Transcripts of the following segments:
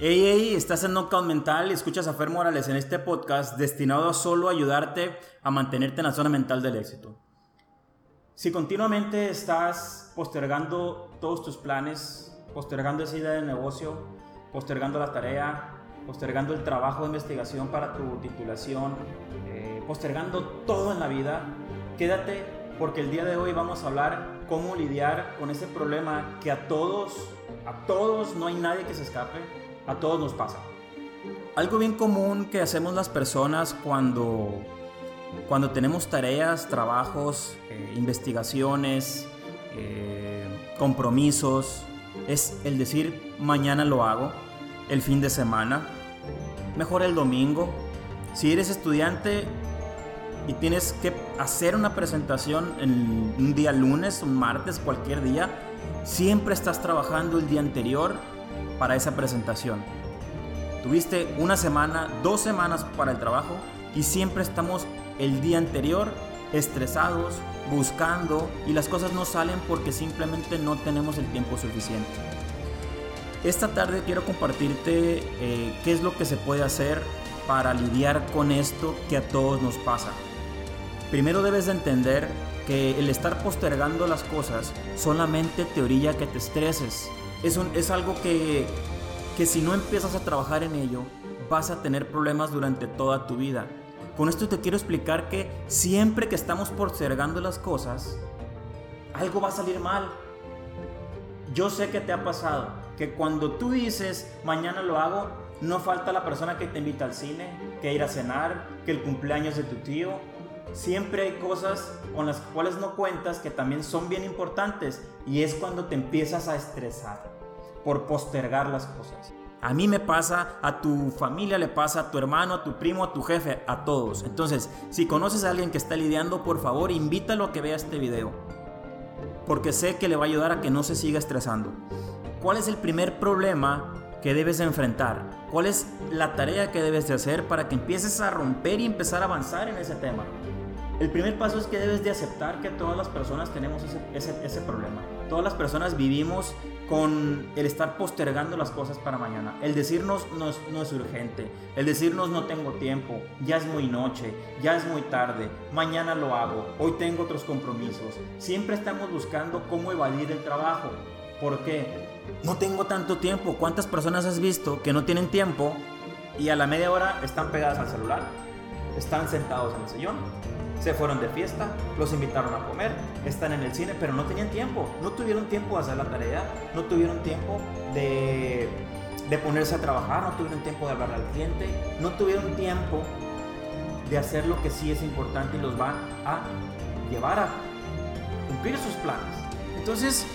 Hey, hey, estás en Knockout Mental y escuchas a Fer Morales en este podcast destinado a solo ayudarte a mantenerte en la zona mental del éxito. Si continuamente estás postergando todos tus planes, postergando esa idea de negocio, postergando la tarea, postergando el trabajo de investigación para tu titulación, eh, postergando todo en la vida, quédate porque el día de hoy vamos a hablar cómo lidiar con ese problema que a todos, a todos, no hay nadie que se escape, a todos nos pasa. Algo bien común que hacemos las personas cuando, cuando tenemos tareas, trabajos, eh, investigaciones, eh, compromisos, es el decir mañana lo hago, el fin de semana, mejor el domingo. Si eres estudiante y tienes que hacer una presentación en un día lunes, un martes, cualquier día, siempre estás trabajando el día anterior para esa presentación. Tuviste una semana, dos semanas para el trabajo y siempre estamos el día anterior estresados, buscando y las cosas no salen porque simplemente no tenemos el tiempo suficiente. Esta tarde quiero compartirte eh, qué es lo que se puede hacer para lidiar con esto que a todos nos pasa. Primero debes de entender que el estar postergando las cosas solamente te orilla que te estreses. Es, es algo que, que si no empiezas a trabajar en ello, vas a tener problemas durante toda tu vida. Con esto te quiero explicar que siempre que estamos postergando las cosas, algo va a salir mal. Yo sé que te ha pasado que cuando tú dices mañana lo hago, no falta la persona que te invita al cine, que ir a cenar, que el cumpleaños de tu tío. Siempre hay cosas con las cuales no cuentas que también son bien importantes y es cuando te empiezas a estresar por postergar las cosas. A mí me pasa, a tu familia le pasa, a tu hermano, a tu primo, a tu jefe, a todos. Entonces, si conoces a alguien que está lidiando, por favor, invítalo a que vea este video. Porque sé que le va a ayudar a que no se siga estresando. ¿Cuál es el primer problema que debes enfrentar? ¿Cuál es la tarea que debes de hacer para que empieces a romper y empezar a avanzar en ese tema? El primer paso es que debes de aceptar que todas las personas tenemos ese, problema. Todas las personas vivimos con el estar postergando las cosas para mañana. El decirnos no es, no es urgente. El decirnos no tengo tiempo. Ya es muy noche. Ya es muy tarde. Mañana lo hago. Hoy tengo otros compromisos. Siempre estamos buscando cómo evadir el trabajo. ¿Por qué? No tengo tanto tiempo. ¿Cuántas personas has visto que no tienen tiempo y a la media hora están pegadas al celular? Están sentados en el sillón se fueron de fiesta, los invitaron a comer, están en el cine, pero no tenían tiempo, no tuvieron tiempo de hacer la tarea, no tuvieron tiempo de, de ponerse a trabajar, no tuvieron tiempo de hablar al cliente, no tuvieron tiempo de hacer lo que sí es importante y los va a llevar a cumplir sus planes. Entonces,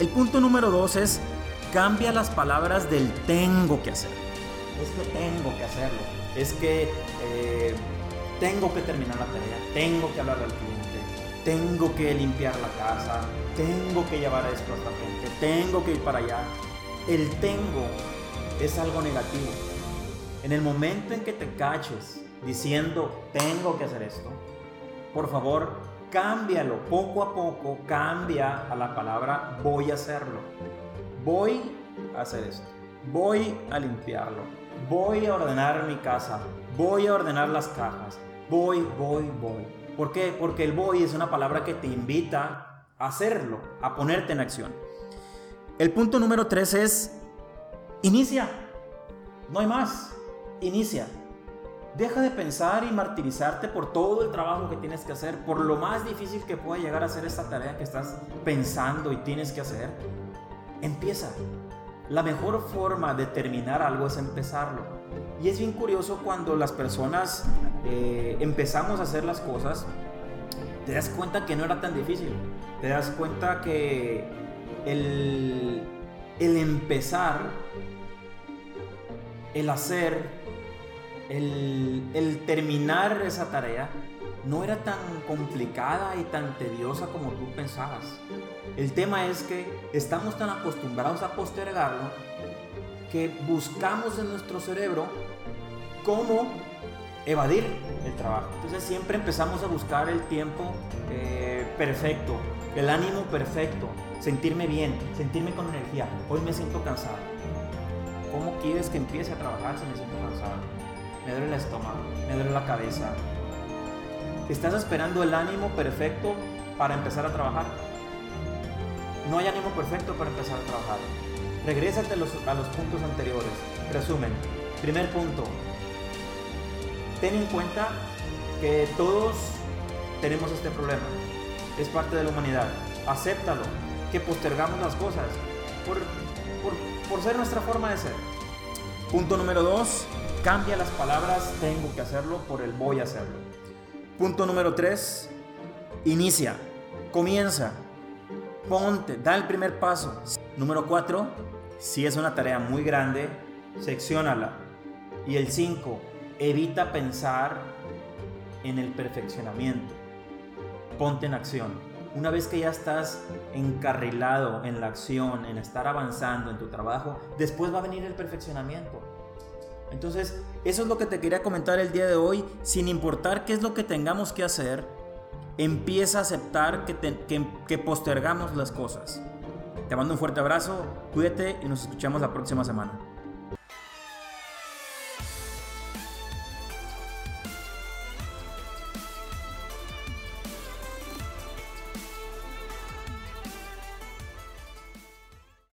el punto número dos es cambia las palabras del tengo que hacer. Es que tengo que hacerlo. Es que eh, tengo que terminar la tarea, tengo que hablar al cliente, tengo que limpiar la casa, tengo que llevar esto a esta gente, tengo que ir para allá. El tengo es algo negativo. En el momento en que te caches diciendo tengo que hacer esto, por favor, cámbialo poco a poco, cambia a la palabra voy a hacerlo. Voy a hacer esto. Voy a limpiarlo. Voy a ordenar mi casa. Voy a ordenar las cajas voy, voy, voy. ¿Por qué? Porque el voy es una palabra que te invita a hacerlo, a ponerte en acción. El punto número tres es, inicia. No hay más. Inicia. Deja de pensar y martirizarte por todo el trabajo que tienes que hacer, por lo más difícil que pueda llegar a ser esta tarea que estás pensando y tienes que hacer. Empieza. La mejor forma de terminar algo es empezarlo. Y es bien curioso cuando las personas eh, empezamos a hacer las cosas, te das cuenta que no era tan difícil. Te das cuenta que el, el empezar, el hacer, el, terminar esa tarea, no era tan complicada y tan tediosa como tú pensabas. El tema es que estamos tan acostumbrados a postergarlo que buscamos en nuestro cerebro cómo evadir el trabajo. Entonces siempre empezamos a buscar el tiempo eh, perfecto, el ánimo perfecto, sentirme bien, sentirme con energía. Hoy me siento cansado. ¿Cómo quieres que empiece a trabajar si me siento cansado? Me duele el estómago, me duele la cabeza. ¿Estás esperando el ánimo perfecto para empezar a trabajar? No hay ánimo perfecto para empezar a trabajar. Regrésate a los, puntos anteriores. Resumen. Primer punto. Ten en cuenta que todos tenemos este problema. Es parte de la humanidad. Acéptalo. Que postergamos las cosas por, por, por ser nuestra forma de ser. Punto número dos. Cambia las palabras tengo que hacerlo por el voy a hacerlo. Punto número tres. Inicia. Comienza. Ponte. Da el primer paso. Número cuatro. Si es una tarea muy grande, seccionala. Y el 5, evita pensar en el perfeccionamiento. Ponte en acción. Una vez que ya estás encarrilado en la acción, en estar avanzando en tu trabajo, después va a venir el perfeccionamiento. Entonces, eso es lo que te quería comentar el día de hoy. Sin importar qué es lo que tengamos que hacer, empieza a aceptar que, que, que postergamos las cosas. Te mando un fuerte abrazo, cuídate y nos escuchamos la próxima semana.